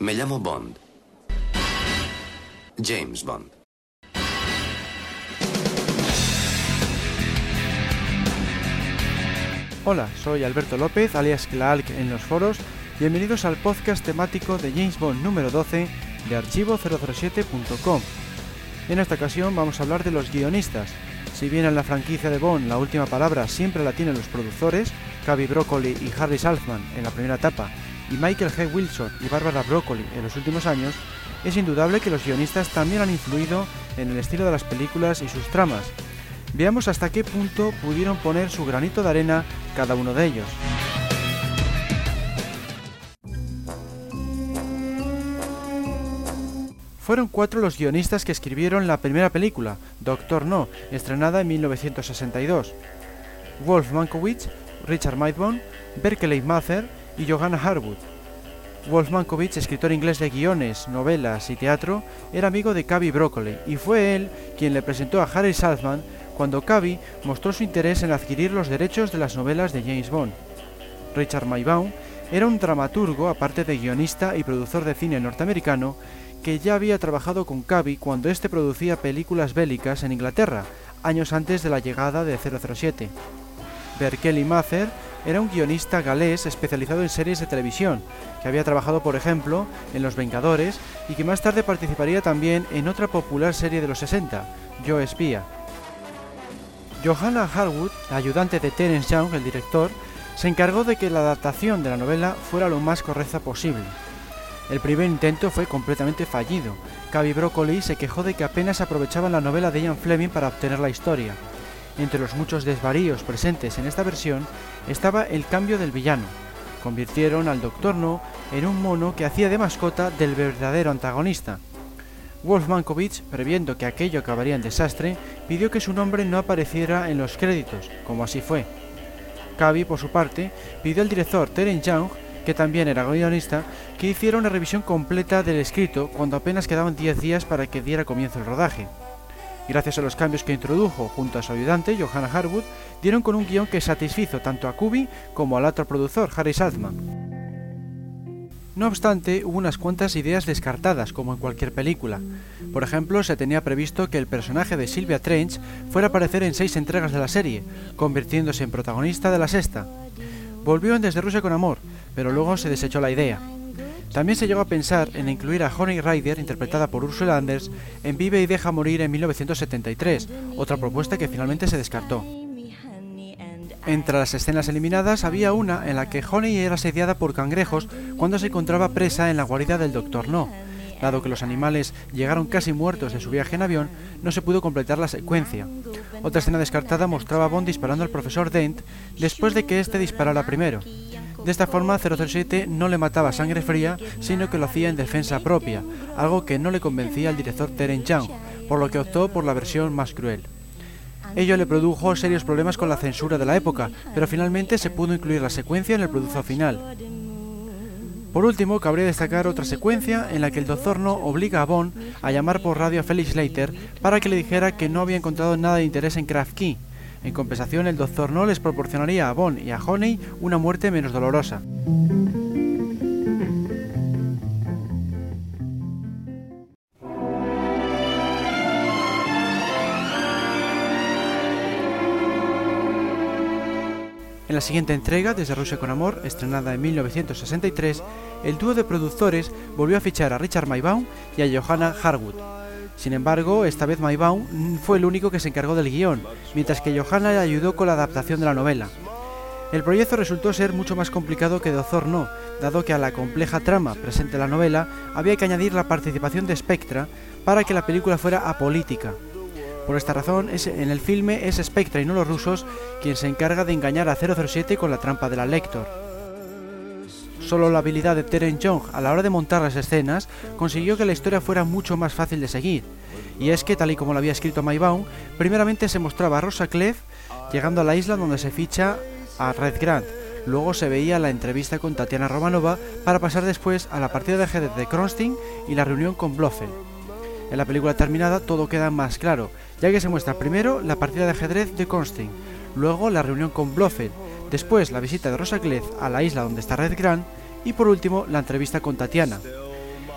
Me llamo Bond. James Bond. Hola, soy Alberto López, alias Clark en los foros. Bienvenidos al podcast temático de James Bond número 12 de archivo007.com. En esta ocasión vamos a hablar de los guionistas. Si bien en la franquicia de Bond la última palabra siempre la tienen los productores, Cavi Broccoli y Harry Saltzman en la primera etapa, y Michael G. Wilson y Barbara Broccoli en los últimos años, es indudable que los guionistas también han influido en el estilo de las películas y sus tramas. Veamos hasta qué punto pudieron poner su granito de arena cada uno de ellos. Fueron cuatro los guionistas que escribieron la primera película, Doctor No, estrenada en 1962. Wolf Mankiewicz, Richard Maidbon, Berkeley Mather y Johanna Harwood. Wolf Mankiewicz, escritor inglés de guiones, novelas y teatro, era amigo de Cavi Broccoli y fue él quien le presentó a Harry Saltzman cuando Cavi mostró su interés en adquirir los derechos de las novelas de James Bond. Richard Maybaum era un dramaturgo, aparte de guionista y productor de cine norteamericano, que ya había trabajado con Cavi cuando éste producía películas bélicas en Inglaterra, años antes de la llegada de 007. Berkeley Mather era un guionista galés especializado en series de televisión, que había trabajado, por ejemplo, en Los Vengadores y que más tarde participaría también en otra popular serie de los 60, Yo Espía. Johanna Harwood, ayudante de Terence Young, el director, se encargó de que la adaptación de la novela fuera lo más correcta posible. El primer intento fue completamente fallido. Cavi Broccoli se quejó de que apenas aprovechaban la novela de Ian Fleming para obtener la historia. Entre los muchos desvaríos presentes en esta versión estaba el cambio del villano. Convirtieron al Doctor No en un mono que hacía de mascota del verdadero antagonista. Wolf Mankiewicz, previendo que aquello acabaría en desastre, pidió que su nombre no apareciera en los créditos, como así fue. Cavi, por su parte, pidió al director Terence Young, que también era guionista, que hiciera una revisión completa del escrito cuando apenas quedaban 10 días para que diera comienzo el rodaje. Gracias a los cambios que introdujo junto a su ayudante, Johanna Harwood, dieron con un guion que satisfizo tanto a Kubi como al otro productor, Harry Saltzman. No obstante, hubo unas cuantas ideas descartadas, como en cualquier película. Por ejemplo, se tenía previsto que el personaje de Sylvia Trench fuera a aparecer en seis entregas de la serie, convirtiéndose en protagonista de la sexta. Volvió en Desde Rusia con Amor, pero luego se desechó la idea. También se llegó a pensar en incluir a Honey Rider, interpretada por Ursula Anders, en Vive y Deja Morir en 1973, otra propuesta que finalmente se descartó. Entre las escenas eliminadas había una en la que Honey era asediada por cangrejos cuando se encontraba presa en la guarida del Doctor No. Dado que los animales llegaron casi muertos de su viaje en avión, no se pudo completar la secuencia. Otra escena descartada mostraba a Bond disparando al profesor Dent después de que éste disparara primero. De esta forma 007 no le mataba sangre fría, sino que lo hacía en defensa propia, algo que no le convencía al director Terence Young, por lo que optó por la versión más cruel. Ello le produjo serios problemas con la censura de la época, pero finalmente se pudo incluir la secuencia en el producto final. Por último, cabría destacar otra secuencia en la que el Doctor No obliga a Bond a llamar por radio a Felix Leiter para que le dijera que no había encontrado nada de interés en Craft Key, en compensación, el Doctor No les proporcionaría a Bond y a Honey una muerte menos dolorosa. En la siguiente entrega, Desde Rusia con Amor, estrenada en 1963, el dúo de productores volvió a fichar a Richard Maybaum y a Johanna Harwood, sin embargo, esta vez Maybaum fue el único que se encargó del guion, mientras que Johanna le ayudó con la adaptación de la novela. El proyecto resultó ser mucho más complicado que Dozor no, dado que a la compleja trama presente en la novela había que añadir la participación de Spectra para que la película fuera apolítica. Por esta razón, en el filme es Spectra y no los rusos quien se encarga de engañar a 007 con la trampa de la Lector. Solo la habilidad de Terence Young a la hora de montar las escenas consiguió que la historia fuera mucho más fácil de seguir. Y es que, tal y como lo había escrito Maybaum, primeramente se mostraba a Rosa Clef llegando a la isla donde se ficha a Red Grant. Luego se veía la entrevista con Tatiana Romanova para pasar después a la partida de ajedrez de Kronstein y la reunión con Blofeld. En la película terminada todo queda más claro, ya que se muestra primero la partida de ajedrez de Kronstein, luego la reunión con Blofeld, después la visita de Rosa Clef a la isla donde está Red Grant y por último la entrevista con Tatiana.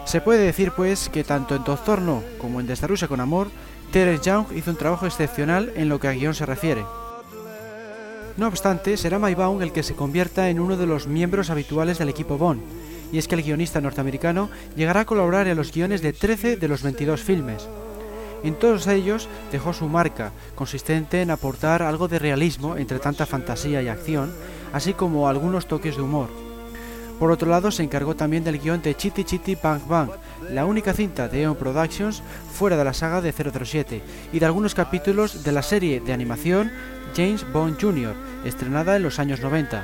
Se puede decir pues que tanto en Doctor No como en Desde Rusia con Amor, Terence Young hizo un trabajo excepcional en lo que a guion se refiere. No obstante, será Maybaum el que se convierta en uno de los miembros habituales del equipo Bond, y es que el guionista norteamericano llegará a colaborar en los guiones de 13 de los 22 filmes. En todos ellos dejó su marca, consistente en aportar algo de realismo entre tanta fantasía y acción, así como algunos toques de humor. Por otro lado, se encargó también del guion de Chitty Chitty Bang Bang, la única cinta de Eon Productions fuera de la saga de 007, y de algunos capítulos de la serie de animación James Bond Jr., estrenada en los años 90.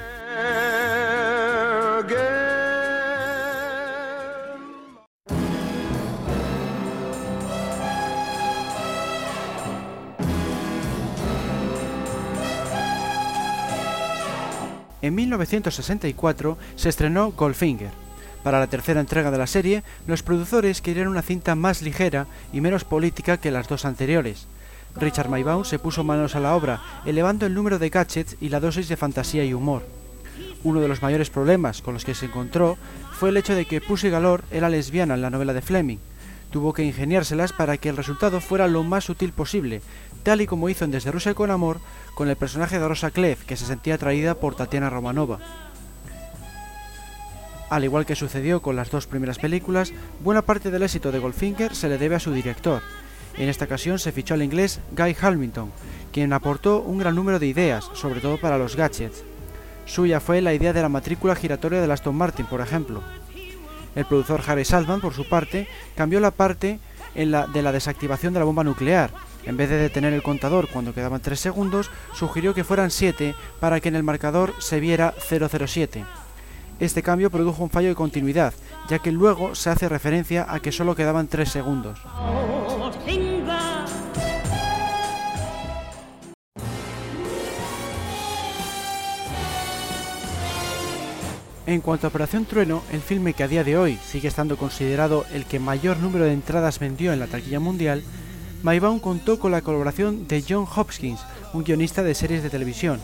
En 1964 se estrenó Goldfinger. Para la tercera entrega de la serie, los productores querían una cinta más ligera y menos política que las dos anteriores. Richard Maybaum se puso manos a la obra, elevando el número de gadgets y la dosis de fantasía y humor. Uno de los mayores problemas con los que se encontró fue el hecho de que Pussy Galore era lesbiana en la novela de Fleming. Tuvo que ingeniárselas para que el resultado fuera lo más sutil posible, tal y como hizo en Desde Rusia con Amor con el personaje de Rosa Clef, que se sentía atraída por Tatiana Romanova. Al igual que sucedió con las dos primeras películas, buena parte del éxito de Goldfinger se le debe a su director, en esta ocasión se fichó al inglés Guy Hamilton, quien aportó un gran número de ideas, sobre todo para los gadgets. Suya fue la idea de la matrícula giratoria de Aston Martin, por ejemplo. El productor Harry Saltman, por su parte, cambió la parte de la desactivación de la bomba nuclear. En vez de detener el contador cuando quedaban 3 segundos, sugirió que fueran 7 para que en el marcador se viera 007. Este cambio produjo un fallo de continuidad, ya que luego se hace referencia a que solo quedaban 3 segundos. En cuanto a Operación Trueno, el filme que a día de hoy sigue estando considerado el que mayor número de entradas vendió en la taquilla mundial, Maybaum contó con la colaboración de John Hopkins, un guionista de series de televisión.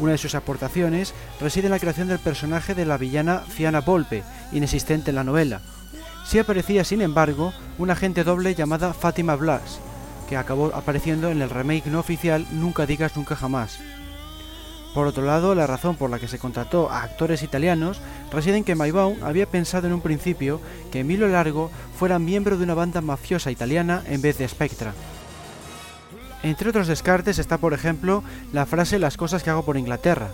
Una de sus aportaciones reside en la creación del personaje de la villana Fiana Volpe, inexistente en la novela. Sí aparecía, sin embargo, una agente doble llamada Fatima Blas, que acabó apareciendo en el remake no oficial Nunca digas nunca jamás. Por otro lado, la razón por la que se contrató a actores italianos reside en que Maybaum había pensado en un principio que Emilio Largo fuera miembro de una banda mafiosa italiana en vez de Spectra. Entre otros descartes está, por ejemplo, la frase Las cosas que hago por Inglaterra.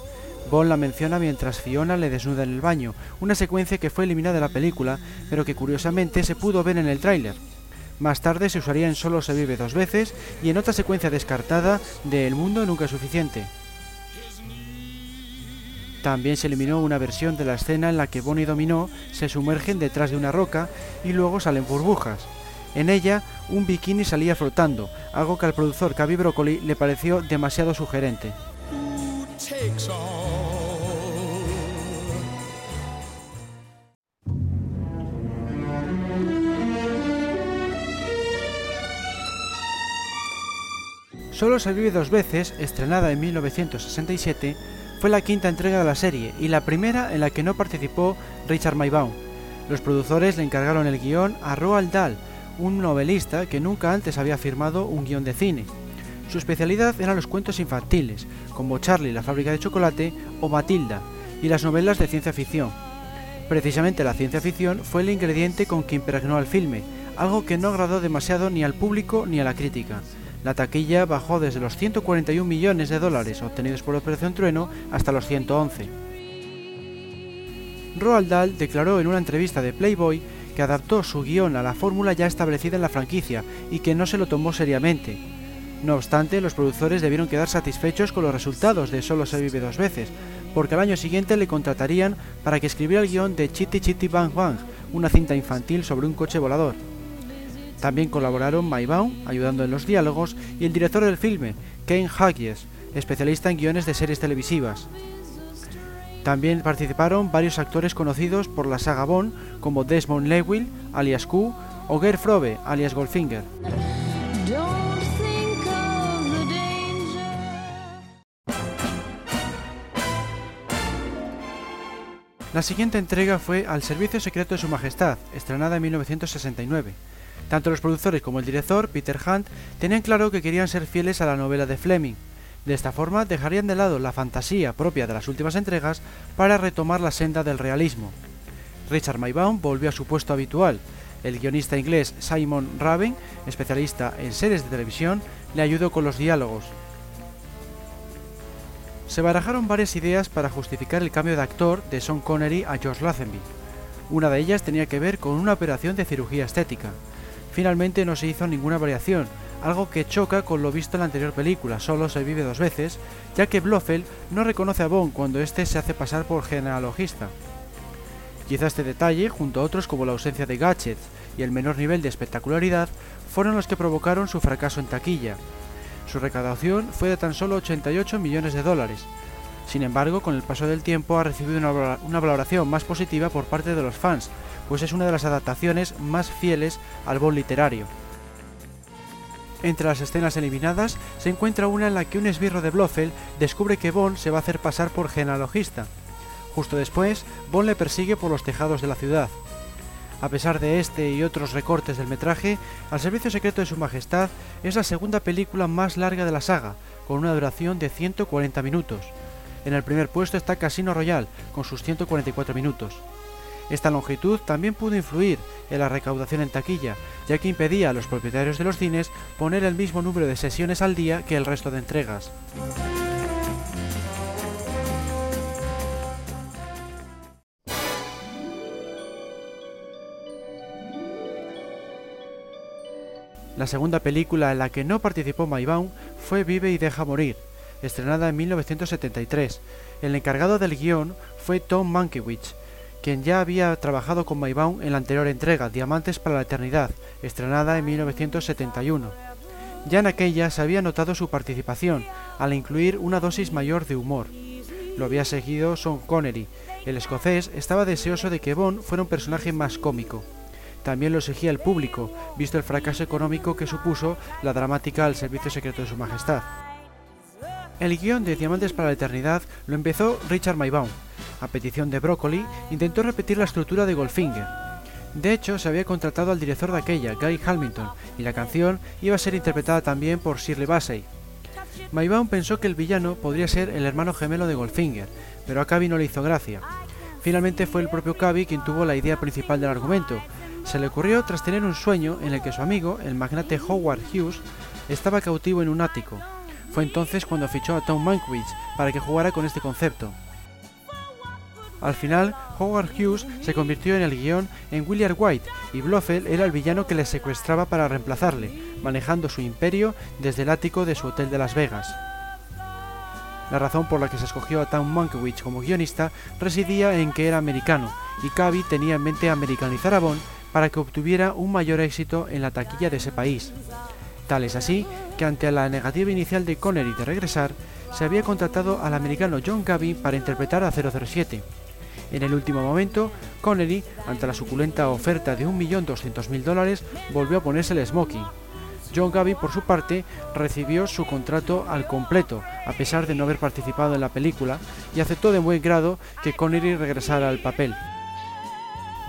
Bond la menciona mientras Fiona le desnuda en el baño, una secuencia que fue eliminada de la película, pero que curiosamente se pudo ver en el tráiler. Más tarde se usaría en Solo se vive dos veces y en otra secuencia descartada de El mundo nunca es suficiente. También se eliminó una versión de la escena en la que Bonnie y Dominó se sumergen detrás de una roca y luego salen burbujas. En ella, un bikini salía flotando, algo que al productor Cavi Broccoli le pareció demasiado sugerente. Solo se vive dos veces, estrenada en 1967, fue la quinta entrega de la serie y la primera en la que no participó Richard Maybaum. Los productores le encargaron el guion a Roald Dahl, un novelista que nunca antes había firmado un guion de cine. Su especialidad eran los cuentos infantiles, como Charlie la fábrica de chocolate o Matilda, y las novelas de ciencia ficción. Precisamente la ciencia ficción fue el ingrediente con que impregnó al filme, algo que no agradó demasiado ni al público ni a la crítica. La taquilla bajó desde los 141 millones de dólares obtenidos por Operación Trueno hasta los 111. Roald Dahl declaró en una entrevista de Playboy que adaptó su guion a la fórmula ya establecida en la franquicia y que no se lo tomó seriamente. No obstante, los productores debieron quedar satisfechos con los resultados de Solo se vive dos veces, porque al año siguiente le contratarían para que escribiera el guion de Chitty Chitty Bang Bang, una cinta infantil sobre un coche volador. También colaboraron Maybaum, ayudando en los diálogos, y el director del filme, Ken Hughes, especialista en guiones de series televisivas. También participaron varios actores conocidos por la saga Bond, como Desmond Llewellyn, alias Q, o Gerd Frobe, alias Goldfinger. La siguiente entrega fue Al Servicio Secreto de Su Majestad, estrenada en 1969. Tanto los productores como el director, Peter Hunt, tenían claro que querían ser fieles a la novela de Fleming. De esta forma dejarían de lado la fantasía propia de las últimas entregas para retomar la senda del realismo. Richard Maybaum volvió a su puesto habitual. El guionista inglés Simon Raven, especialista en series de televisión, le ayudó con los diálogos. Se barajaron varias ideas para justificar el cambio de actor de Sean Connery a George Lazenby. Una de ellas tenía que ver con una operación de cirugía estética. Finalmente no se hizo ninguna variación, algo que choca con lo visto en la anterior película, solo se vive dos veces, ya que Blofeld no reconoce a Bond cuando éste se hace pasar por genealogista. Quizá este detalle, junto a otros como la ausencia de gadgets y el menor nivel de espectacularidad, fueron los que provocaron su fracaso en taquilla. Su recaudación fue de tan solo 88 millones de dólares. Sin embargo, con el paso del tiempo ha recibido una, valoración más positiva por parte de los fans, pues es una de las adaptaciones más fieles al Bond literario. Entre las escenas eliminadas se encuentra una en la que un esbirro de Blofeld descubre que Bond se va a hacer pasar por genealogista, Justo después, Bond le persigue por los tejados de la ciudad. A pesar de este y otros recortes del metraje, Al Servicio Secreto de Su Majestad es la segunda película más larga de la saga, con una duración de 140 minutos. En el primer puesto está Casino Royale, con sus 144 minutos. Esta longitud también pudo influir en la recaudación en taquilla, ya que impedía a los propietarios de los cines poner el mismo número de sesiones al día que el resto de entregas. La segunda película en la que no participó Maybaum fue Vive y deja morir, estrenada en 1973. El encargado del guion fue Tom Mankiewicz, quien ya había trabajado con Maybaum en la anterior entrega, Diamantes para la Eternidad, estrenada en 1971. Ya en aquella se había notado su participación, al incluir una dosis mayor de humor. Lo había seguido Sean Connery. El escocés estaba deseoso de que Bond fuera un personaje más cómico. También lo exigía el público, visto el fracaso económico que supuso la dramática al servicio secreto de su majestad. El guion de Diamantes para la Eternidad lo empezó Richard Maybaum. A petición de Broccoli, intentó repetir la estructura de Goldfinger. De hecho, se había contratado al director de aquella, Guy Hamilton, y la canción iba a ser interpretada también por Shirley Bassey. Maybaum pensó que el villano podría ser el hermano gemelo de Goldfinger, pero a Cavi no le hizo gracia. Finalmente fue el propio Cavi quien tuvo la idea principal del argumento, se le ocurrió tras tener un sueño en el que su amigo, el magnate Howard Hughes, estaba cautivo en un ático. Fue entonces cuando fichó a Tom Mankiewicz para que jugara con este concepto. Al final, Howard Hughes se convirtió en el guion en William White y Blofeld era el villano que le secuestraba para reemplazarle, manejando su imperio desde el ático de su hotel de Las Vegas. La razón por la que se escogió a Tom Mankiewicz como guionista residía en que era americano, y Cavi tenía en mente americanizar a Bond para que obtuviera un mayor éxito en la taquilla de ese país. Tal es así que ante la negativa inicial de Connery de regresar, se había contratado al americano John Gavin para interpretar a 007. En el último momento, Connery, ante la suculenta oferta de 1.200.000 dólares, volvió a ponerse el smoking. John Gavin, por su parte, recibió su contrato al completo, a pesar de no haber participado en la película, y aceptó de buen grado que Connery regresara al papel.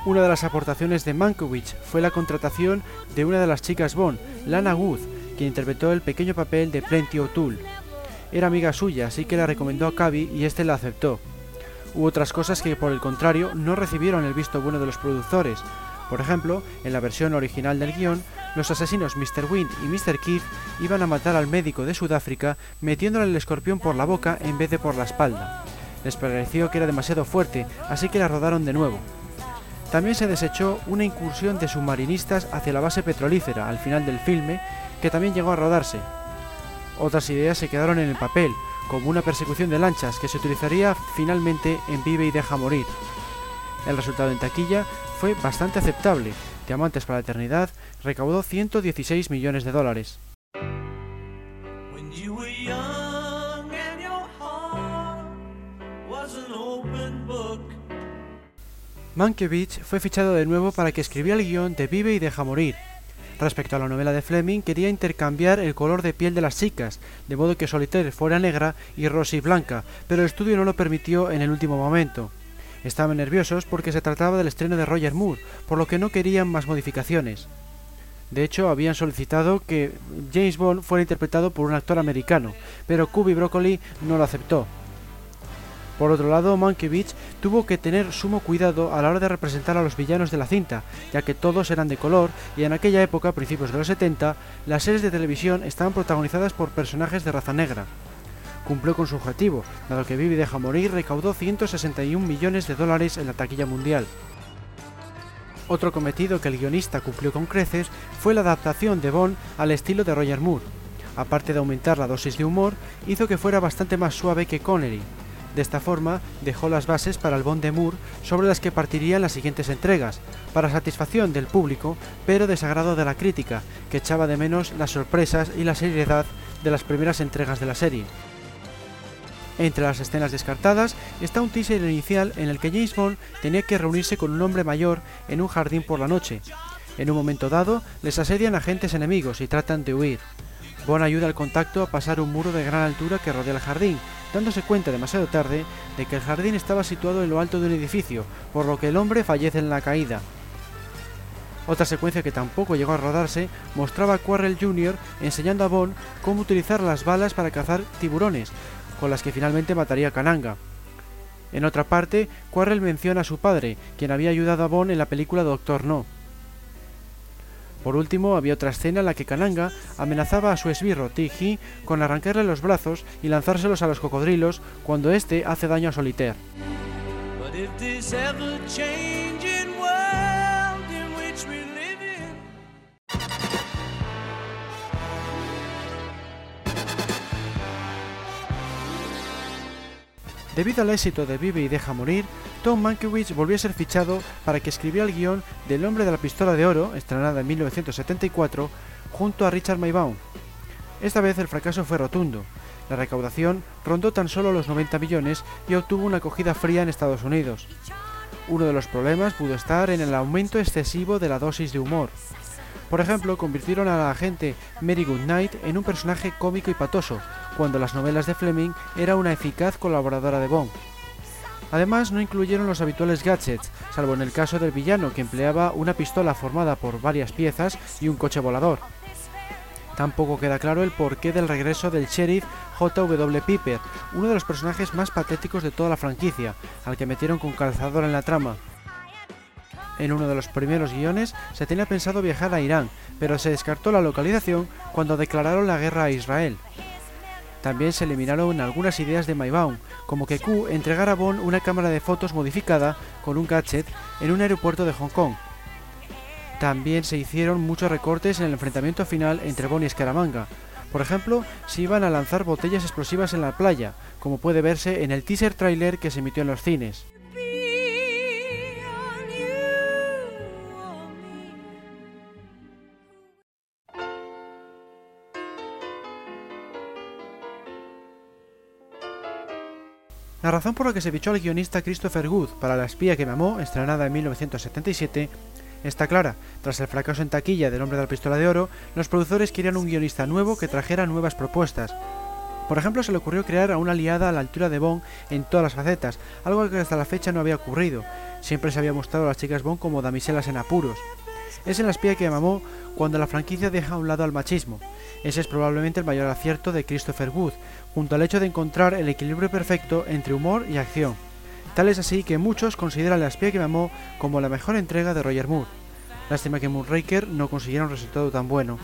Una de las aportaciones de Mankiewicz fue la contratación de una de las chicas Bond, Lana Wood, quien interpretó el pequeño papel de Plenty O'Toole. Era amiga suya, así que la recomendó a Cavi y este la aceptó. Hubo otras cosas que, por el contrario, no recibieron el visto bueno de los productores. Por ejemplo, en la versión original del guion, los asesinos Mr. Wind y Mr. Keith iban a matar al médico de Sudáfrica metiéndole el escorpión por la boca en vez de por la espalda. Les pareció que era demasiado fuerte, así que la rodaron de nuevo. También se desechó una incursión de submarinistas hacia la base petrolífera al final del filme, que también llegó a rodarse. Otras ideas se quedaron en el papel, como una persecución de lanchas que se utilizaría finalmente en Vive y Deja Morir. El resultado en taquilla fue bastante aceptable. Diamantes para la Eternidad recaudó 116 millones de dólares. Mankiewicz fue fichado de nuevo para que escribiera el guion de Vive y deja morir. Respecto a la novela de Fleming, quería intercambiar el color de piel de las chicas, de modo que Solitaire fuera negra y Rosy blanca, pero el estudio no lo permitió en el último momento. Estaban nerviosos porque se trataba del estreno de Roger Moore, por lo que no querían más modificaciones. De hecho, habían solicitado que James Bond fuera interpretado por un actor americano, pero Kubi Broccoli no lo aceptó. Por otro lado, Mankiewicz tuvo que tener sumo cuidado a la hora de representar a los villanos de la cinta, ya que todos eran de color y en aquella época, principios de los 70, las series de televisión estaban protagonizadas por personajes de raza negra. Cumplió con su objetivo, dado que Vivi deja morir recaudó 161 millones de dólares en la taquilla mundial. Otro cometido que el guionista cumplió con creces fue la adaptación de Bond al estilo de Roger Moore. Aparte de aumentar la dosis de humor, hizo que fuera bastante más suave que Connery, de esta forma, dejó las bases para el Bond de Moore sobre las que partirían las siguientes entregas, para satisfacción del público, pero desagrado de la crítica, que echaba de menos las sorpresas y la seriedad de las primeras entregas de la serie. Entre las escenas descartadas está un teaser inicial en el que James Bond tenía que reunirse con un hombre mayor en un jardín por la noche. En un momento dado, les asedian agentes enemigos y tratan de huir. Bond ayuda al contacto a pasar un muro de gran altura que rodea el jardín, dándose cuenta demasiado tarde de que el jardín estaba situado en lo alto de un edificio, por lo que el hombre fallece en la caída. Otra secuencia que tampoco llegó a rodarse mostraba a Quarrel Jr. enseñando a Bond cómo utilizar las balas para cazar tiburones, con las que finalmente mataría a Kananga. En otra parte, Quarrel menciona a su padre, quien había ayudado a Bond en la película Doctor No. Por último, había otra escena en la que Kananga amenazaba a su esbirro Tiji con arrancarle los brazos y lanzárselos a los cocodrilos cuando éste hace daño a Solitaire. Debido al éxito de Vive y Deja Morir, Tom Mankiewicz volvió a ser fichado para que escribiera el guion del Hombre de la Pistola de Oro, estrenada en 1974, junto a Richard Maybaum. Esta vez el fracaso fue rotundo. La recaudación rondó tan solo los 90 millones y obtuvo una acogida fría en Estados Unidos. Uno de los problemas pudo estar en el aumento excesivo de la dosis de humor. Por ejemplo, convirtieron a la agente Mary Goodnight en un personaje cómico y patoso, cuando las novelas de Fleming era una eficaz colaboradora de Bond. Además, no incluyeron los habituales gadgets, salvo en el caso del villano que empleaba una pistola formada por varias piezas y un coche volador. Tampoco queda claro el porqué del regreso del sheriff J.W. Piper, uno de los personajes más patéticos de toda la franquicia, al que metieron con calzador en la trama. En uno de los primeros guiones se tenía pensado viajar a Irán, pero se descartó la localización cuando declararon la guerra a Israel. También se eliminaron algunas ideas de Maybaum, como que Q entregara a Bond una cámara de fotos modificada con un gadget en un aeropuerto de Hong Kong. También se hicieron muchos recortes en el enfrentamiento final entre Bond y Escaramanga. Por ejemplo, se iban a lanzar botellas explosivas en la playa, como puede verse en el teaser trailer que se emitió en los cines. La razón por la que se fichó al guionista Christopher Good para La espía que me amó, estrenada en 1977, está clara. Tras el fracaso en taquilla del Hombre de la Pistola de Oro, los productores querían un guionista nuevo que trajera nuevas propuestas. Por ejemplo, se le ocurrió crear a una aliada a la altura de Bond en todas las facetas, algo que hasta la fecha no había ocurrido. Siempre se había mostrado a las chicas Bond como damiselas en apuros. Es en la espía que me amó cuando la franquicia deja a un lado al machismo. Ese es probablemente el mayor acierto de Christopher Wood, junto al hecho de encontrar el equilibrio perfecto entre humor y acción. Tal es así que muchos consideran La espía que me amó como la mejor entrega de Roger Moore. Lástima que Moonraker no consiguiera un resultado tan bueno.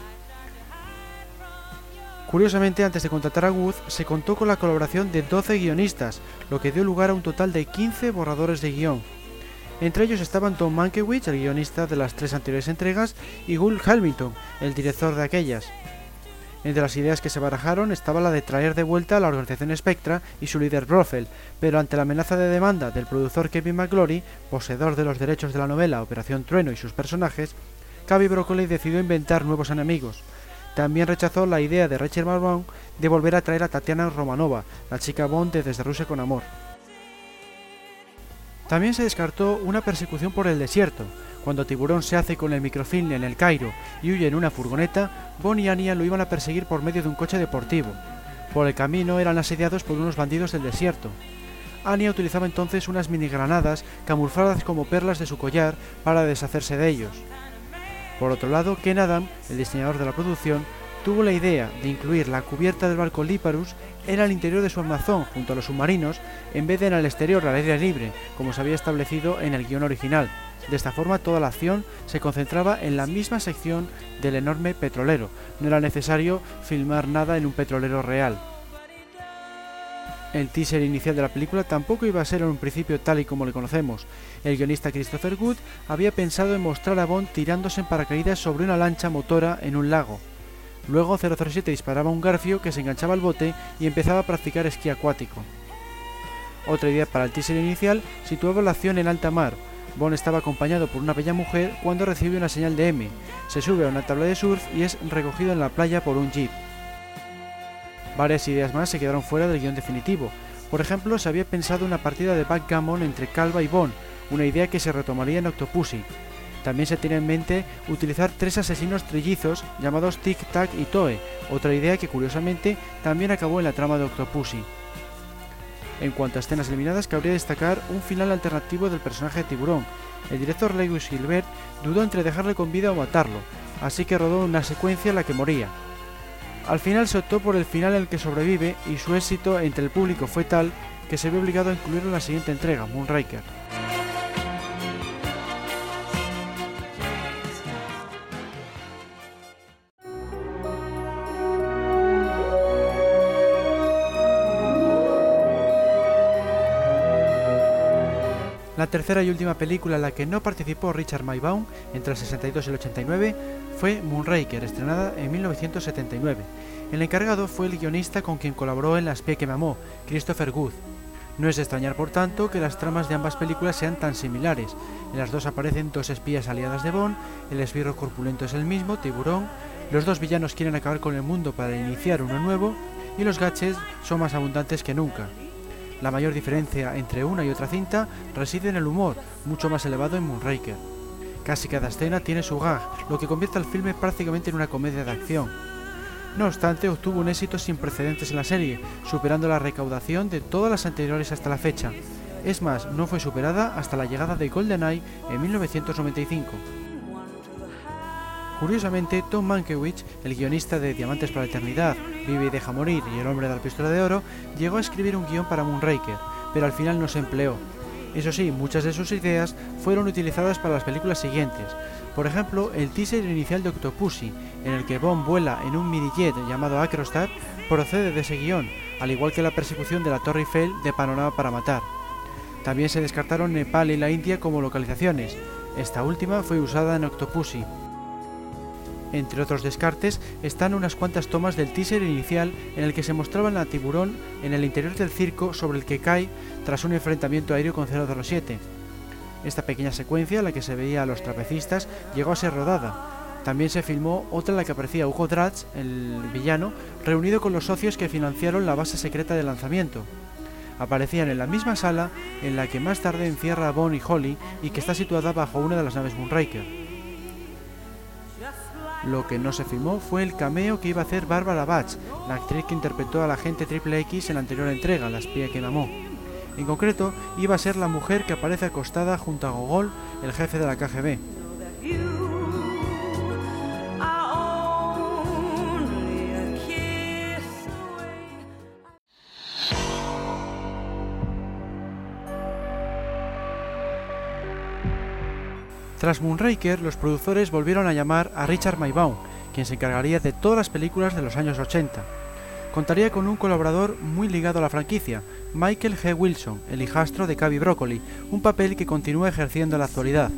Curiosamente, antes de contratar a Wood, se contó con la colaboración de 12 guionistas, lo que dio lugar a un total de 15 borradores de guion. Entre ellos estaban Tom Mankiewicz, el guionista de las tres anteriores entregas, y Gull Hamilton, el director de aquellas. Entre las ideas que se barajaron estaba la de traer de vuelta a la organización Spectra y su líder Brofeld, pero ante la amenaza de demanda del productor Kevin McGlory, poseedor de los derechos de la novela Operación Trueno y sus personajes, Cavi Broccoli decidió inventar nuevos enemigos. También rechazó la idea de Rachel Marvon de volver a traer a Tatiana Romanova, la chica Bond de Desde Rusia con Amor. También se descartó una persecución por el desierto, cuando Tiburón se hace con el microfilm en el Cairo y huye en una furgoneta, Bon y Anya lo iban a perseguir por medio de un coche deportivo. Por el camino eran asediados por unos bandidos del desierto. Anya utilizaba entonces unas mini granadas camufladas como perlas de su collar para deshacerse de ellos. Por otro lado, Ken Adam, el diseñador de la producción, tuvo la idea de incluir la cubierta del barco Liparus en el interior de su armazón junto a los submarinos en vez de en el exterior al aire libre, como se había establecido en el guion original. De esta forma toda la acción se concentraba en la misma sección del enorme petrolero, no era necesario filmar nada en un petrolero real. El teaser inicial de la película tampoco iba a ser en un principio tal y como le conocemos. El guionista Christopher Good había pensado en mostrar a Bond tirándose en paracaídas sobre una lancha motora en un lago. Luego 007 disparaba un garfio que se enganchaba al bote y empezaba a practicar esquí acuático. Otra idea para el teaser inicial situaba la acción en alta mar. Bond estaba acompañado por una bella mujer cuando recibe una señal de M. Se sube a una tabla de surf y es recogido en la playa por un jeep. Varias ideas más se quedaron fuera del guion definitivo. Por ejemplo, se había pensado una partida de backgammon entre Calva y Bond, una idea que se retomaría en Octopussy. También se tiene en mente utilizar tres asesinos trillizos llamados Tic Tac y Toe, otra idea que curiosamente también acabó en la trama de Octopussy. En cuanto a escenas eliminadas, cabría destacar un final alternativo del personaje de Tiburón. El director Lewis Gilbert dudó entre dejarle con vida o matarlo, así que rodó una secuencia en la que moría. Al final se optó por el final en el que sobrevive y su éxito entre el público fue tal que se vio obligado a incluirlo en la siguiente entrega, Moonraker. La tercera y última película en la que no participó Richard Maybaum entre el 62 y el 89 fue Moonraker, estrenada en 1979. El encargado fue el guionista con quien colaboró en La espía que me amó, Christopher Good. No es de extrañar, por tanto, que las tramas de ambas películas sean tan similares. En las dos aparecen dos espías aliadas de Bond, el esbirro corpulento es el mismo, Tiburón, los dos villanos quieren acabar con el mundo para iniciar uno nuevo, y los gaches son más abundantes que nunca. La mayor diferencia entre una y otra cinta reside en el humor, mucho más elevado en Moonraker. Casi cada escena tiene su gag, lo que convierte al filme prácticamente en una comedia de acción. No obstante, obtuvo un éxito sin precedentes en la serie, superando la recaudación de todas las anteriores hasta la fecha. Es más, no fue superada hasta la llegada de GoldenEye en 1995. Curiosamente, Tom Mankiewicz, el guionista de Diamantes para la Eternidad, Vive y deja morir y El hombre de la pistola de oro, llegó a escribir un guion para Moonraker, pero al final no se empleó. Eso sí, muchas de sus ideas fueron utilizadas para las películas siguientes. Por ejemplo, el teaser inicial de Octopussy, en el que Bond vuela en un mini-jet llamado Acrostar, procede de ese guion, al igual que la persecución de la Torre Eiffel de Panorama para Matar. También se descartaron Nepal y la India como localizaciones. Esta última fue usada en Octopussy. Entre otros descartes están unas cuantas tomas del teaser inicial en el que se mostraba la tiburón en el interior del circo sobre el que cae tras un enfrentamiento aéreo con 007. Esta pequeña secuencia en la que se veía a los trapecistas llegó a ser rodada. También se filmó otra en la que aparecía Hugo Dratz, el villano, reunido con los socios que financiaron la base secreta de lanzamiento. Aparecían en la misma sala en la que más tarde encierra a Bond y Holly y que está situada bajo una de las naves Moonraker. Lo que no se filmó fue el cameo que iba a hacer Barbara Bach, la actriz que interpretó a la agente Triple X en la anterior entrega, La espía que me amó. En concreto, iba a ser la mujer que aparece acostada junto a Gogol, el jefe de la KGB. Tras Moonraker, los productores volvieron a llamar a Richard Maybaum, quien se encargaría de todas las películas de los años 80. Contaría con un colaborador muy ligado a la franquicia, Michael G. Wilson, el hijastro de Cavi Broccoli, un papel que continúa ejerciendo en la actualidad.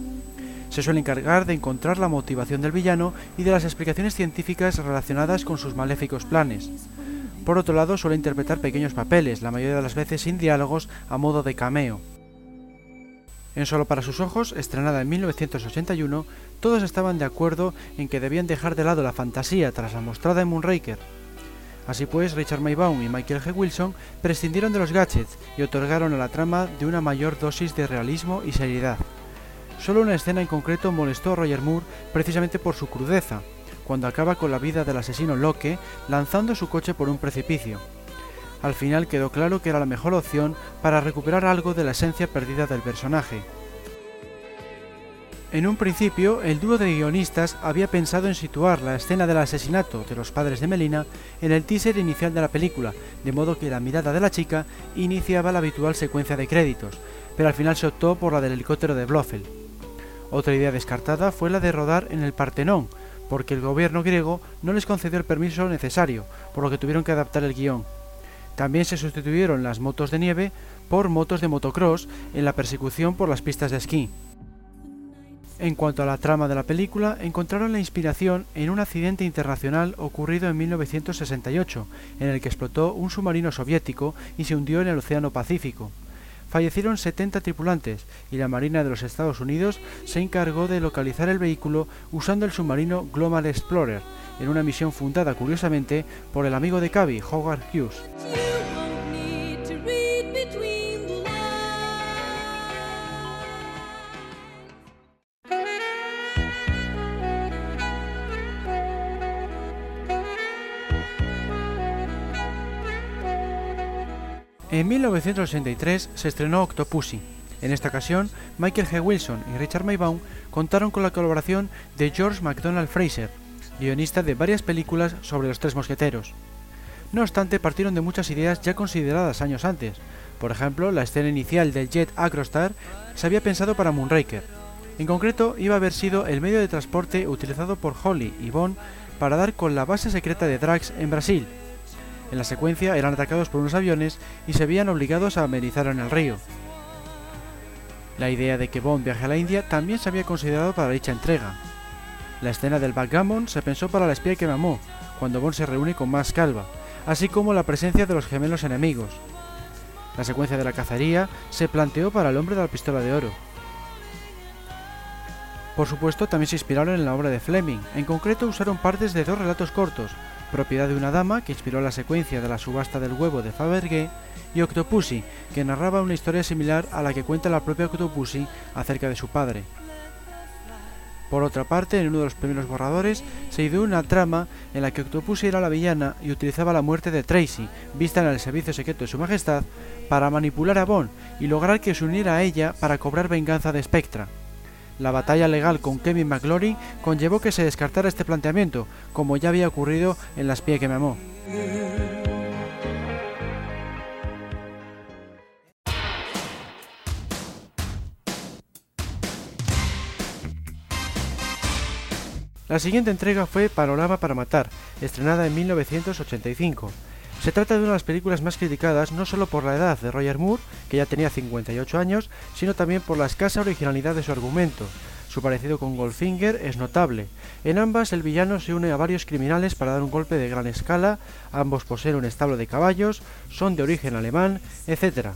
Se suele encargar de encontrar la motivación del villano y de las explicaciones científicas relacionadas con sus maléficos planes. Por otro lado, suele interpretar pequeños papeles, la mayoría de las veces sin diálogos, a modo de cameo. En Solo para sus ojos, estrenada en 1981, todos estaban de acuerdo en que debían dejar de lado la fantasía tras la mostrada en Moonraker. Así pues, Richard Maybaum y Michael G. Wilson prescindieron de los gadgets y otorgaron a la trama de una mayor dosis de realismo y seriedad. Solo una escena en concreto molestó a Roger Moore precisamente por su crudeza, cuando acaba con la vida del asesino Locke lanzando su coche por un precipicio. Al final quedó claro que era la mejor opción para recuperar algo de la esencia perdida del personaje. En un principio, el dúo de guionistas había pensado en situar la escena del asesinato de los padres de Melina en el teaser inicial de la película, de modo que la mirada de la chica iniciaba la habitual secuencia de créditos, pero al final se optó por la del helicóptero de Blofeld. Otra idea descartada fue la de rodar en el Partenón, porque el gobierno griego no les concedió el permiso necesario, por lo que tuvieron que adaptar el guion. También se sustituyeron las motos de nieve por motos de motocross en la persecución por las pistas de esquí. En cuanto a la trama de la película, encontraron la inspiración en un accidente internacional ocurrido en 1968, en el que explotó un submarino soviético y se hundió en el Océano Pacífico. Fallecieron 70 tripulantes y la Marina de los Estados Unidos se encargó de localizar el vehículo usando el submarino Global Explorer, en una misión fundada curiosamente por el amigo de Cavi, Howard Hughes. En 1983 se estrenó Octopussy. En esta ocasión, Michael G. Wilson y Richard Maybaum contaron con la colaboración de George MacDonald Fraser, guionista de varias películas sobre los tres mosqueteros. No obstante, partieron de muchas ideas ya consideradas años antes. Por ejemplo, la escena inicial del jet Acrostar se había pensado para Moonraker. En concreto, iba a haber sido el medio de transporte utilizado por Holly y Bond para dar con la base secreta de Drax en Brasil, en la secuencia eran atacados por unos aviones y se veían obligados a amenizar en el río. La idea de que Bond viaje a la India también se había considerado para dicha entrega. La escena del backgammon se pensó para la espía que mamó, cuando Bond se reúne con más calva, así como la presencia de los gemelos enemigos. La secuencia de la cacería se planteó para el hombre de la pistola de oro. Por supuesto, también se inspiraron en la obra de Fleming, en concreto usaron partes de dos relatos cortos, propiedad de una dama que inspiró la secuencia de la subasta del huevo de Fabergé, y Octopussy, que narraba una historia similar a la que cuenta la propia Octopussy acerca de su padre. Por otra parte, en uno de los primeros borradores se ideó una trama en la que Octopussy era la villana y utilizaba la muerte de Tracy, vista en el servicio secreto de su majestad, para manipular a Bond y lograr que se uniera a ella para cobrar venganza de Spectra. La batalla legal con Kevin McGlory conllevó que se descartara este planteamiento, como ya había ocurrido en Las Pie que me amó. La siguiente entrega fue Panorama para Matar, estrenada en 1985. Se trata de una de las películas más criticadas no solo por la edad de Roger Moore, que ya tenía 58 años, sino también por la escasa originalidad de su argumento. Su parecido con Goldfinger es notable. En ambas el villano se une a varios criminales para dar un golpe de gran escala, ambos poseen un establo de caballos, son de origen alemán, etc.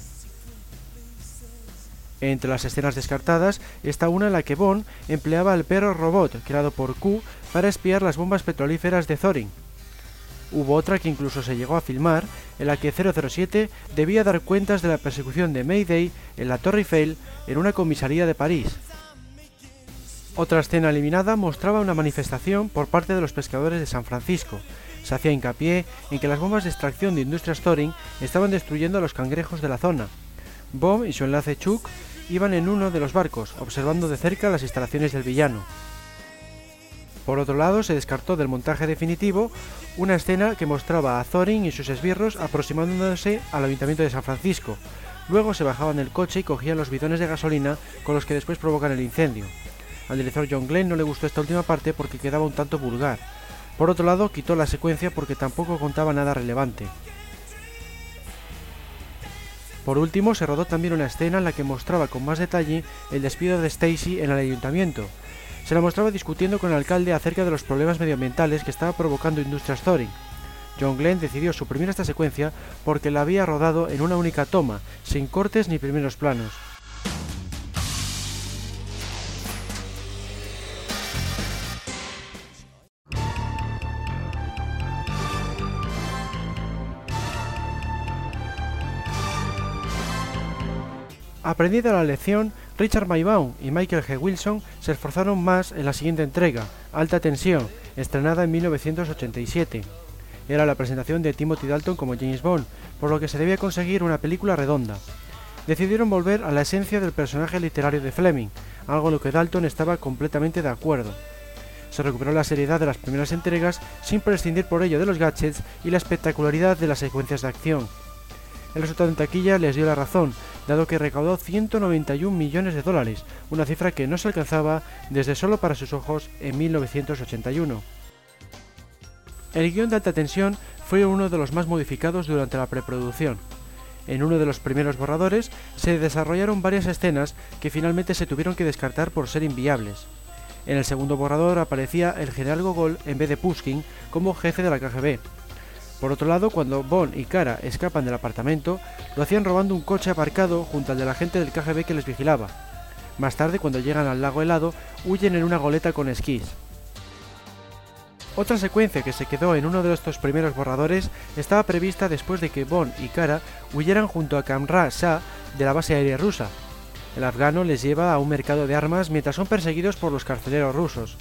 Entre las escenas descartadas está una en la que Bond empleaba al perro robot creado por Q para espiar las bombas petrolíferas de Thorin. Hubo otra que incluso se llegó a filmar, en la que 007 debía dar cuentas de la persecución de Mayday en la Torre Eiffel en una comisaría de París. Otra escena eliminada mostraba una manifestación por parte de los pescadores de San Francisco. Se hacía hincapié en que las bombas de extracción de Industrias Thorin estaban destruyendo a los cangrejos de la zona. Bomb y su enlace Chuck iban en uno de los barcos, observando de cerca las instalaciones del villano. Por otro lado, se descartó del montaje definitivo una escena que mostraba a Thorin y sus esbirros aproximándose al ayuntamiento de San Francisco. Luego se bajaban del coche y cogían los bidones de gasolina con los que después provocan el incendio. Al director John Glenn no le gustó esta última parte porque quedaba un tanto vulgar. Por otro lado, quitó la secuencia porque tampoco contaba nada relevante. Por último, se rodó también una escena en la que mostraba con más detalle el despido de Stacy en el ayuntamiento, se la mostraba discutiendo con el alcalde acerca de los problemas medioambientales que estaba provocando Industrias Thorin. John Glenn decidió suprimir esta secuencia porque la había rodado en una única toma, sin cortes ni primeros planos. Aprendida la lección, Richard Maybaum y Michael G. Wilson se esforzaron más en la siguiente entrega, Alta Tensión, estrenada en 1987. era la presentación de Timothy Dalton como James Bond, por lo que se debía conseguir una película redonda. Decidieron volver a la esencia del personaje literario de Fleming, algo en lo que Dalton estaba completamente de acuerdo. Se recuperó la seriedad de las primeras entregas sin prescindir por ello de los gadgets y la espectacularidad de las secuencias de acción. El resultado en taquilla les dio la razón, dado que recaudó 191 millones de dólares, una cifra que no se alcanzaba desde solo para sus ojos en 1981. El guion de alta tensión fue uno de los más modificados durante la preproducción. En uno de los primeros borradores se desarrollaron varias escenas que finalmente se tuvieron que descartar por ser inviables. En el segundo borrador aparecía el general Gogol en vez de Pushkin como jefe de la KGB. Por otro lado, cuando Bond y Kara escapan del apartamento, lo hacían robando un coche aparcado junto al de la gente del KGB que les vigilaba. Más tarde, cuando llegan al lago helado, huyen en una goleta con esquís. Otra secuencia que se quedó en uno de estos primeros borradores estaba prevista después de que Bond y Kara huyeran junto a Kamra Shah de la base aérea rusa. El afgano les lleva a un mercado de armas mientras son perseguidos por los carceleros rusos.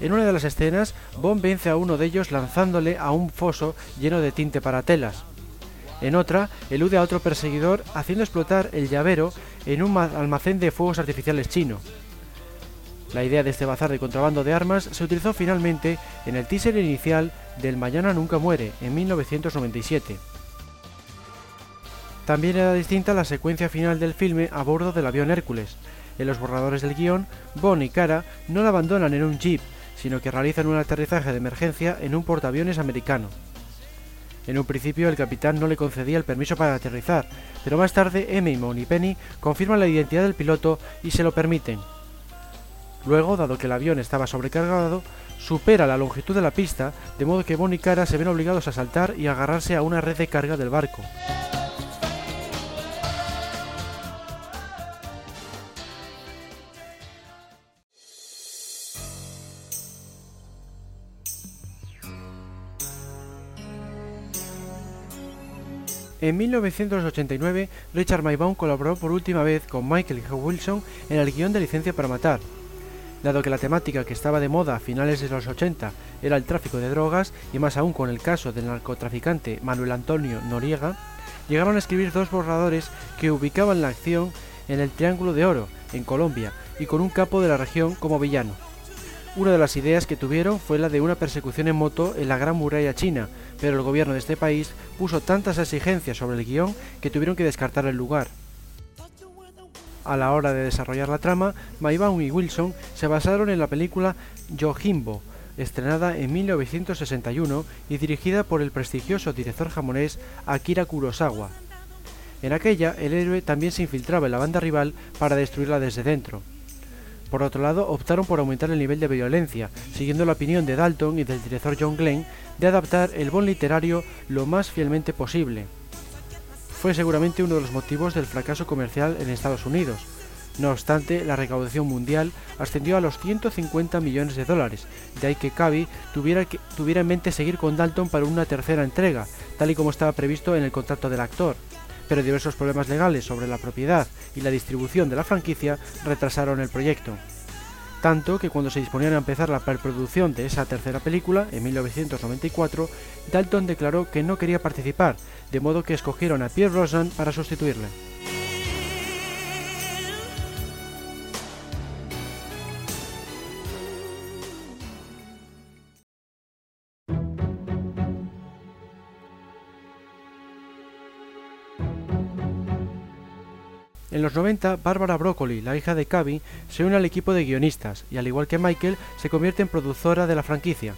En una de las escenas, Bond vence a uno de ellos lanzándole a un foso lleno de tinte para telas. En otra, elude a otro perseguidor haciendo explotar el llavero en un almacén de fuegos artificiales chino. La idea de este bazar de contrabando de armas se utilizó finalmente en el teaser inicial del Mañana Nunca Muere, en 1997. También era distinta la secuencia final del filme a bordo del avión Hércules. En los borradores del guion, Bon y Cara no la abandonan en un jeep, sino que realizan un aterrizaje de emergencia en un portaaviones americano. En un principio el capitán no le concedía el permiso para aterrizar, pero más tarde Emma y Penny confirman la identidad del piloto y se lo permiten. Luego, dado que el avión estaba sobrecargado, supera la longitud de la pista, de modo que Bon y Cara se ven obligados a saltar y agarrarse a una red de carga del barco. En 1989, Richard Maybaum colaboró por última vez con Michael H. Wilson en el guion de Licencia para Matar, Dado que la temática que estaba de moda a finales de los 80 era el tráfico de drogas, y más aún con el caso del narcotraficante Manuel Antonio Noriega, llegaron a escribir dos borradores que ubicaban la acción en el Triángulo de Oro, en Colombia, y con un capo de la región como villano. Una de las ideas que tuvieron fue la de una persecución en moto en la Gran Muralla China, pero el gobierno de este país puso tantas exigencias sobre el guion que tuvieron que descartar el lugar. A la hora de desarrollar la trama, Maybaum y Wilson se basaron en la película Yojimbo, estrenada en 1961 y dirigida por el prestigioso director japonés Akira Kurosawa. En aquella, el héroe también se infiltraba en la banda rival para destruirla desde dentro. Por otro lado, optaron por aumentar el nivel de violencia, siguiendo la opinión de Dalton y del director John Glenn de adaptar el bon literario lo más fielmente posible fue seguramente uno de los motivos del fracaso comercial en Estados Unidos. No obstante, la recaudación mundial ascendió a los 150 millones de dólares, de ahí que Cavi tuviera, tuviera en mente seguir con Dalton para una tercera entrega, tal y como estaba previsto en el contrato del actor. Pero diversos problemas legales sobre la propiedad y la distribución de la franquicia retrasaron el proyecto tanto que cuando se disponían a empezar la preproducción de esa tercera película, en 1994, Dalton declaró que no quería participar, de modo que escogieron a Pierre Brosnan para sustituirle. En los 90, Barbara Broccoli, la hija de Cavi, se une al equipo de guionistas y, al igual que Michael, se convierte en productora de la franquicia.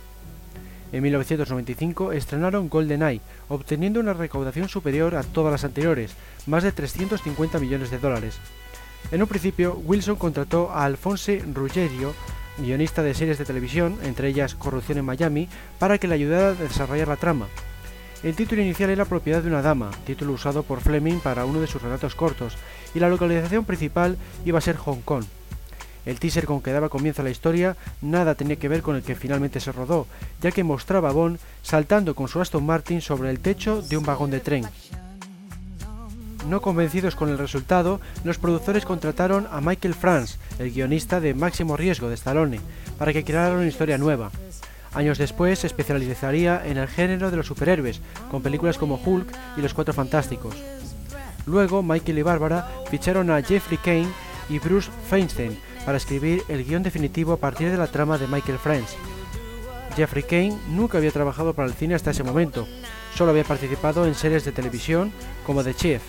En 1995 estrenaron GoldenEye, obteniendo una recaudación superior a todas las anteriores, más de 350 millones de dólares. En un principio, Wilson contrató a Alphonse Ruggiero, guionista de series de televisión, entre ellas Corrupción en Miami, para que le ayudara a desarrollar la trama. El título inicial era Propiedad de una dama, título usado por Fleming para uno de sus relatos cortos, y la localización principal iba a ser Hong Kong. El teaser con que daba comienzo a la historia nada tenía que ver con el que finalmente se rodó, ya que mostraba a Bond saltando con su Aston Martin sobre el techo de un vagón de tren. No convencidos con el resultado, los productores contrataron a Michael Franz, el guionista de Máximo Riesgo de Stallone, para que creara una historia nueva. Años después se especializaría en el género de los superhéroes, con películas como Hulk y Los Cuatro Fantásticos. Luego, Michael y Bárbara ficharon a Jeffrey Kane y Bruce Feinstein para escribir el guion definitivo a partir de la trama de Michael Friends. Jeffrey Kane nunca había trabajado para el cine hasta ese momento, solo había participado en series de televisión como The Chef.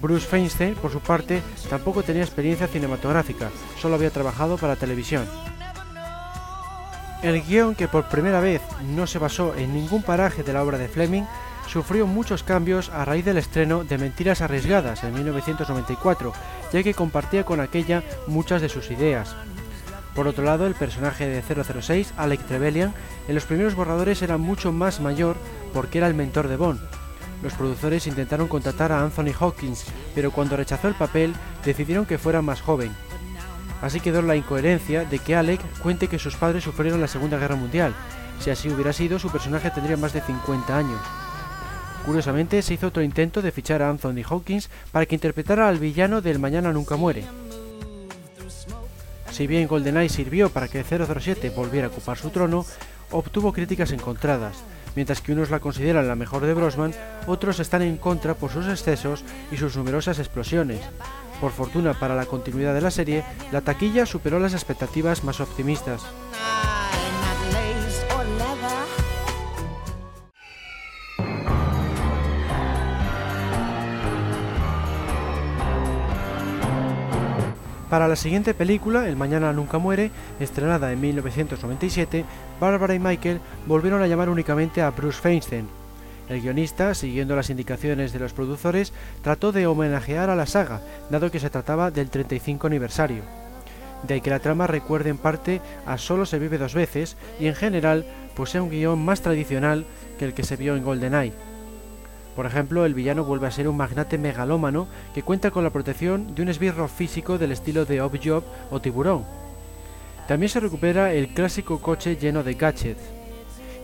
Bruce Feinstein, por su parte, tampoco tenía experiencia cinematográfica, solo había trabajado para televisión. El guion, que por primera vez no se basó en ningún paraje de la obra de Fleming, sufrió muchos cambios a raíz del estreno de Mentiras Arriesgadas en 1994, ya que compartía con aquella muchas de sus ideas. Por otro lado, el personaje de 006, Alec Trevelyan, en los primeros borradores era mucho más mayor porque era el mentor de Bond. Los productores intentaron contratar a Anthony Hawkins, pero cuando rechazó el papel decidieron que fuera más joven. Así quedó la incoherencia de que Alec cuente que sus padres sufrieron la Segunda Guerra Mundial. Si así hubiera sido, su personaje tendría más de 50 años. Curiosamente, se hizo otro intento de fichar a Anthony Hawkins para que interpretara al villano del Mañana Nunca Muere. Si bien GoldenEye sirvió para que 007 volviera a ocupar su trono, obtuvo críticas encontradas. Mientras que unos la consideran la mejor de Brosman, otros están en contra por sus excesos y sus numerosas explosiones. Por fortuna para la continuidad de la serie, la taquilla superó las expectativas más optimistas. Para la siguiente película, El Mañana Nunca Muere, estrenada en 1997, Barbara y Michael volvieron a llamar únicamente a Bruce Feinstein, el guionista, siguiendo las indicaciones de los productores, trató de homenajear a la saga, dado que se trataba del 35 aniversario. De ahí que la trama recuerde en parte a Solo se vive dos veces y en general posee un guion más tradicional que el que se vio en GoldenEye. Por ejemplo, el villano vuelve a ser un magnate megalómano que cuenta con la protección de un esbirro físico del estilo de Job o Tiburón. También se recupera el clásico coche lleno de gadgets,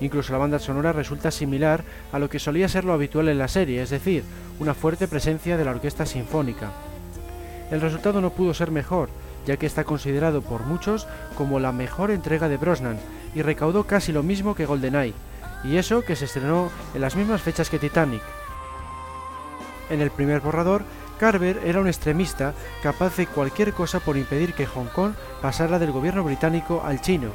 Incluso la banda sonora resulta similar a lo que solía ser lo habitual en la serie, es decir, una fuerte presencia de la orquesta sinfónica. El resultado no pudo ser mejor, ya que está considerado por muchos como la mejor entrega de Brosnan y recaudó casi lo mismo que GoldenEye, y eso que se estrenó en las mismas fechas que Titanic. En el primer borrador, Carver era un extremista capaz de cualquier cosa por impedir que Hong Kong pasara del gobierno británico al chino,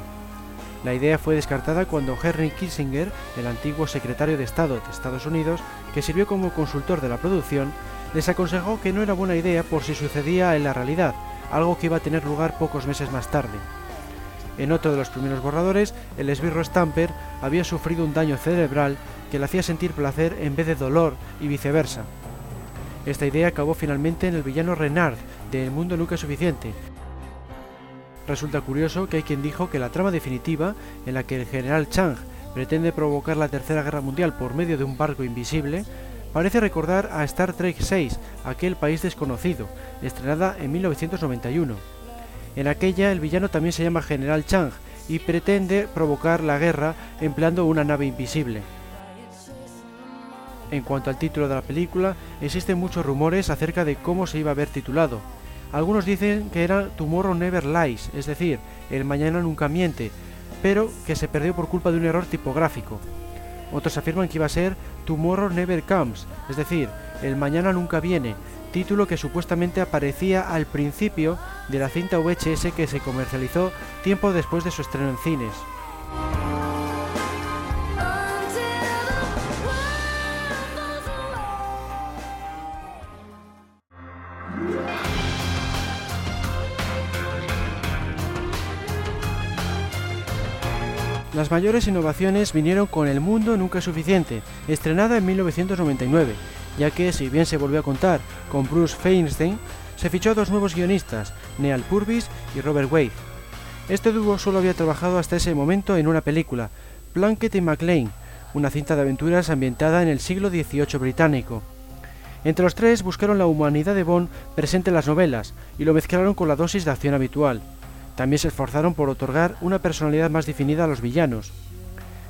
la idea fue descartada cuando Henry Kissinger, el antiguo secretario de Estado de Estados Unidos, que sirvió como consultor de la producción, les aconsejó que no era buena idea por si sucedía en la realidad, algo que iba a tener lugar pocos meses más tarde. En otro de los primeros borradores, el esbirro Stamper había sufrido un daño cerebral que le hacía sentir placer en vez de dolor y viceversa. Esta idea acabó finalmente en el villano Renard de El mundo nunca es suficiente, Resulta curioso que hay quien dijo que la trama definitiva, en la que el general Chang pretende provocar la Tercera Guerra Mundial por medio de un barco invisible, parece recordar a Star Trek VI, aquel país desconocido, estrenada en 1991. En aquella el villano también se llama General Chang y pretende provocar la guerra empleando una nave invisible. En cuanto al título de la película, existen muchos rumores acerca de cómo se iba a haber titulado, algunos dicen que era Tomorrow Never Lies, es decir, El Mañana Nunca Miente, pero que se perdió por culpa de un error tipográfico. Otros afirman que iba a ser Tomorrow Never Comes, es decir, El Mañana Nunca Viene, título que supuestamente aparecía al principio de la cinta VHS que se comercializó tiempo después de su estreno en cines. Las mayores innovaciones vinieron con El Mundo Nunca Suficiente, estrenada en 1999, ya que, si bien se volvió a contar con Bruce Feinstein, se fichó a dos nuevos guionistas, Neal Purvis y Robert Wade. Este dúo solo había trabajado hasta ese momento en una película, Plunkett y McLean, una cinta de aventuras ambientada en el siglo XVIII británico. Entre los tres buscaron la humanidad de Bond presente en las novelas y lo mezclaron con la dosis de acción habitual. También se esforzaron por otorgar una personalidad más definida a los villanos.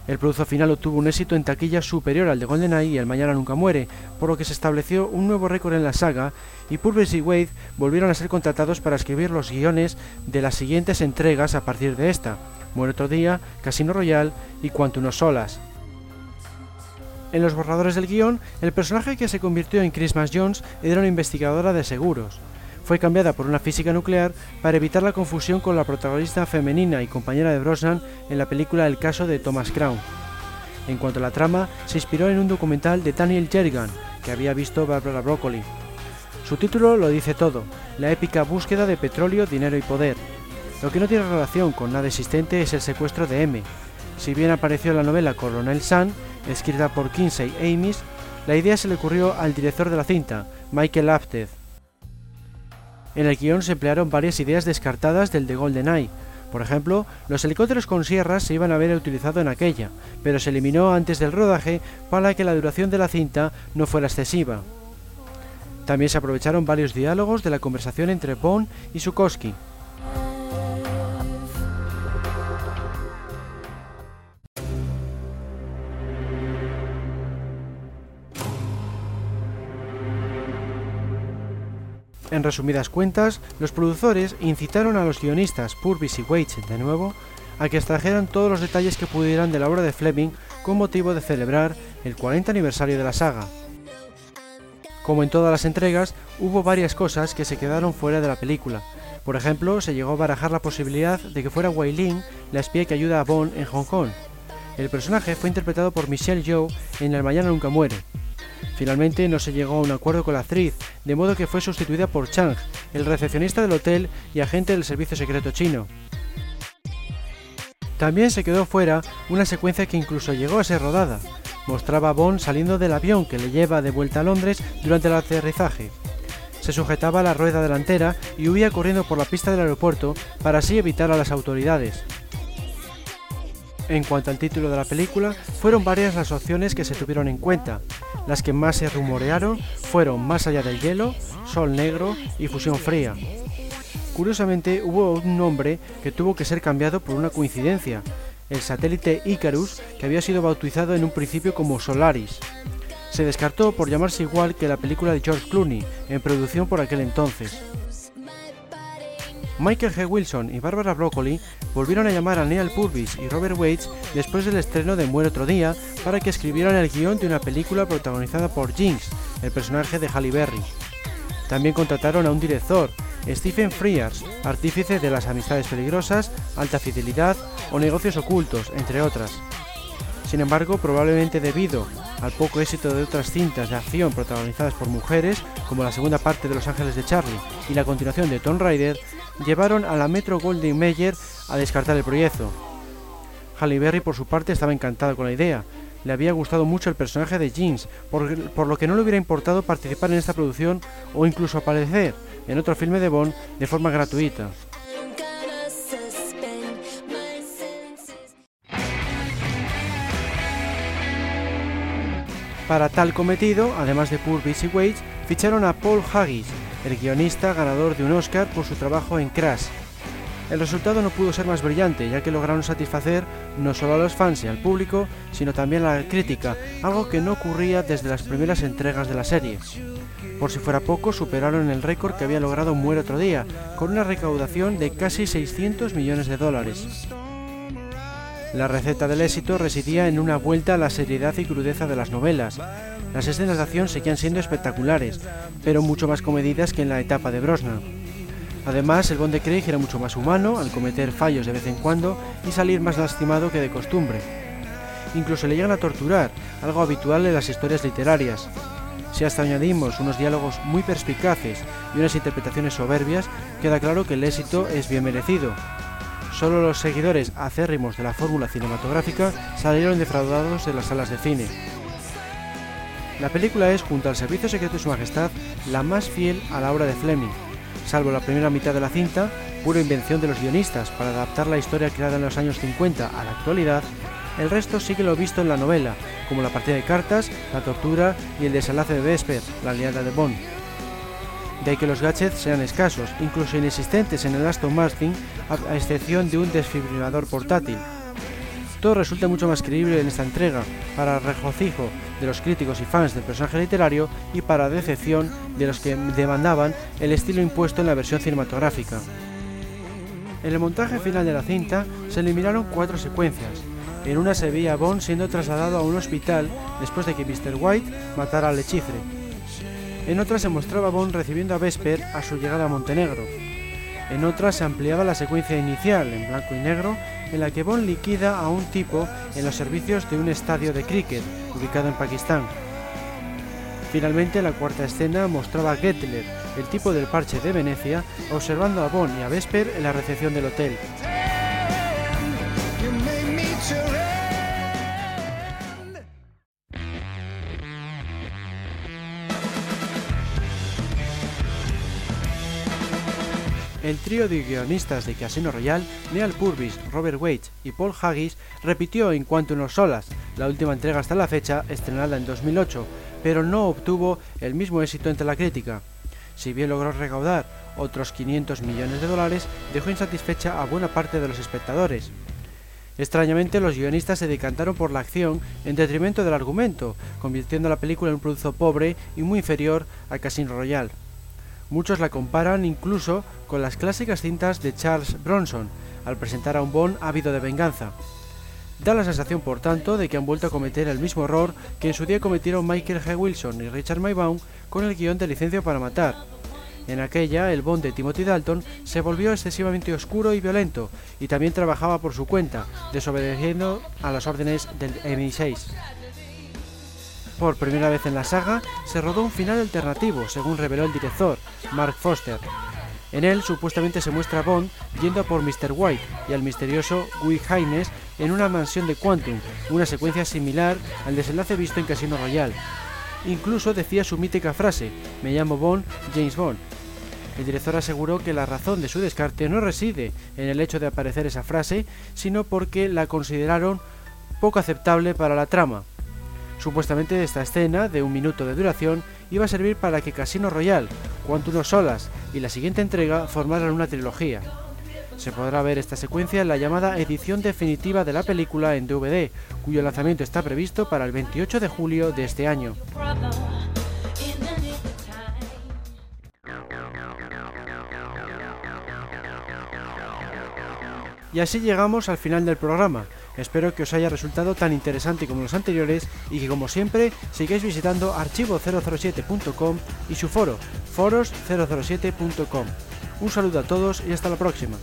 El producto final obtuvo un éxito en taquilla superior al de GoldenEye y El Mañana Nunca Muere, por lo que se estableció un nuevo récord en la saga y Purvis y Wade volvieron a ser contratados para escribir los guiones de las siguientes entregas a partir de esta, Muere otro día, Casino Royale y Quantum of Solas. En los borradores del guion, el personaje que se convirtió en Christmas Jones era una investigadora de seguros. Fue cambiada por una física nuclear para evitar la confusión con la protagonista femenina y compañera de Brosnan en la película El caso de Thomas Crown. En cuanto a la trama, se inspiró en un documental de Daniel Jerrigan, que había visto Barbara Broccoli. Su título lo dice todo, la épica búsqueda de petróleo, dinero y poder. Lo que no tiene relación con nada existente es el secuestro de M. Si bien apareció en la novela Coronel Sun, escrita por Kinsey Amis, la idea se le ocurrió al director de la cinta, Michael Apted. En el guion se emplearon varias ideas descartadas del de GoldenEye. Por ejemplo, los helicópteros con sierras se iban a haber utilizado en aquella, pero se eliminó antes del rodaje para que la duración de la cinta no fuera excesiva. También se aprovecharon varios diálogos de la conversación entre Bond y Sukowski. En resumidas cuentas, los productores incitaron a los guionistas Purvis y Waits de nuevo a que extrajeran todos los detalles que pudieran de la obra de Fleming con motivo de celebrar el 40 aniversario de la saga. Como en todas las entregas, hubo varias cosas que se quedaron fuera de la película. Por ejemplo, se llegó a barajar la posibilidad de que fuera Wei Ling la espía que ayuda a Bond en Hong Kong. El personaje fue interpretado por Michelle Yeoh en El Mañana Nunca Muere, Finalmente no se llegó a un acuerdo con la actriz, de modo que fue sustituida por Chang, el recepcionista del hotel y agente del servicio secreto chino. También se quedó fuera una secuencia que incluso llegó a ser rodada. Mostraba a Bond saliendo del avión que le lleva de vuelta a Londres durante el aterrizaje. Se sujetaba a la rueda delantera y huía corriendo por la pista del aeropuerto para así evitar a las autoridades. En cuanto al título de la película, fueron varias las opciones que se tuvieron en cuenta. Las que más se rumorearon fueron Más allá del hielo, Sol negro y Fusión fría. Curiosamente, hubo un nombre que tuvo que ser cambiado por una coincidencia, el satélite Icarus, que había sido bautizado en un principio como Solaris. Se descartó por llamarse igual que la película de George Clooney, en producción por aquel entonces. Michael G. Wilson y Barbara Broccoli volvieron a llamar a Neil Purvis y Robert Waits después del estreno de Muere otro día para que escribieran el guion de una película protagonizada por Jinx, el personaje de Halle Berry. También contrataron a un director, Stephen Frears, artífice de Las Amistades Peligrosas, Alta Fidelidad o Negocios Ocultos, entre otras. Sin embargo, probablemente debido al poco éxito de otras cintas de acción protagonizadas por mujeres, como la segunda parte de Los Ángeles de Charlie y la continuación de Tomb Raider, llevaron a la Metro Goldwyn Mayer a descartar el proyecto. Halle Berry, por su parte, estaba encantada con la idea. Le había gustado mucho el personaje de Jeans, por, por lo que no le hubiera importado participar en esta producción o incluso aparecer en otro filme de Bond de forma gratuita. Para tal cometido, además de Purvis y Waits, ficharon a Paul Haggis, el guionista ganador de un Oscar por su trabajo en Crash. El resultado no pudo ser más brillante, ya que lograron satisfacer no solo a los fans y al público, sino también a la crítica, algo que no ocurría desde las primeras entregas de la serie. Por si fuera poco, superaron el récord que había logrado Muere otro día, con una recaudación de casi 600 millones de dólares. La receta del éxito residía en una vuelta a la seriedad y crudeza de las novelas. Las escenas de acción seguían siendo espectaculares, pero mucho más comedidas que en la etapa de Brosnan. Además, el Bond de Craig era mucho más humano al cometer fallos de vez en cuando y salir más lastimado que de costumbre. Incluso le llegan a torturar, algo habitual en las historias literarias. Si hasta añadimos unos diálogos muy perspicaces y unas interpretaciones soberbias, queda claro que el éxito es bien merecido, Solo los seguidores acérrimos de la fórmula cinematográfica salieron defraudados de las salas de cine. La película es, junto al Servicio Secreto de Su Majestad, la más fiel a la obra de Fleming, salvo la primera mitad de la cinta, pura invención de los guionistas para adaptar la historia creada en los años 50 a la actualidad, el resto sigue lo visto en la novela, como la partida de cartas, la tortura y el desenlace de Vesper, la aliada de Bond de ahí que los gadgets sean escasos, incluso inexistentes en el Aston Martin, a excepción de un desfibrilador portátil. Todo resulta mucho más creíble en esta entrega, para regocijo de los críticos y fans del personaje literario y para decepción de los que demandaban el estilo impuesto en la versión cinematográfica. En el montaje final de la cinta se eliminaron cuatro secuencias. En una se veía a Bond siendo trasladado a un hospital después de que Mr. White matara al hechifre. En otra se mostraba Bond recibiendo a Vesper a su llegada a Montenegro. En otra se ampliaba la secuencia inicial, en blanco y negro, en la que Bond liquida a un tipo en los servicios de un estadio de cricket ubicado en Pakistán. Finalmente, la cuarta escena mostraba a Gettler, el tipo del parche de Venecia, observando a Bond y a Vesper en la recepción del hotel. El trío de guionistas de Casino Royale, Neal Purvis, Robert Waite y Paul Haggis, repitió en cuanto unos solas, la última entrega hasta la fecha, estrenada en 2008, pero no obtuvo el mismo éxito entre la crítica. Si bien logró recaudar otros 500 millones de dólares, dejó insatisfecha a buena parte de los espectadores. Extrañamente, los guionistas se decantaron por la acción en detrimento del argumento, convirtiendo la película en un producto pobre y muy inferior a Casino Royale. Muchos la comparan incluso con las clásicas cintas de Charles Bronson, al presentar a un Bond ávido de venganza. Da la sensación, por tanto, de que han vuelto a cometer el mismo error que en su día cometieron Michael G. Wilson y Richard Maybaum con el guion de Licencia para Matar. En aquella, el Bond de Timothy Dalton se volvió excesivamente oscuro y violento, y también trabajaba por su cuenta, desobedeciendo a las órdenes del MI6. Por primera vez en la saga, se rodó un final alternativo, según reveló el director, Mark Foster. En él supuestamente se muestra a Bond yendo por Mr. White y al misterioso Guy Haynes en una mansión de Quantum, una secuencia similar al desenlace visto en Casino Royale. Incluso decía su mítica frase, me llamo Bond, James Bond. El director aseguró que la razón de su descarte no reside en el hecho de aparecer esa frase, sino porque la consideraron poco aceptable para la trama. Supuestamente esta escena, de un minuto de duración, iba a servir para que Casino Royale, Quantum Solas y la siguiente entrega formaran una trilogía. Se podrá ver esta secuencia en la llamada edición definitiva de la película en DVD, cuyo lanzamiento está previsto para el 28 de julio de este año. Y así llegamos al final del programa. Espero que os haya resultado tan interesante como los anteriores y que como siempre sigáis visitando archivo007.com y su foro foros007.com. Un saludo a todos y hasta la próxima.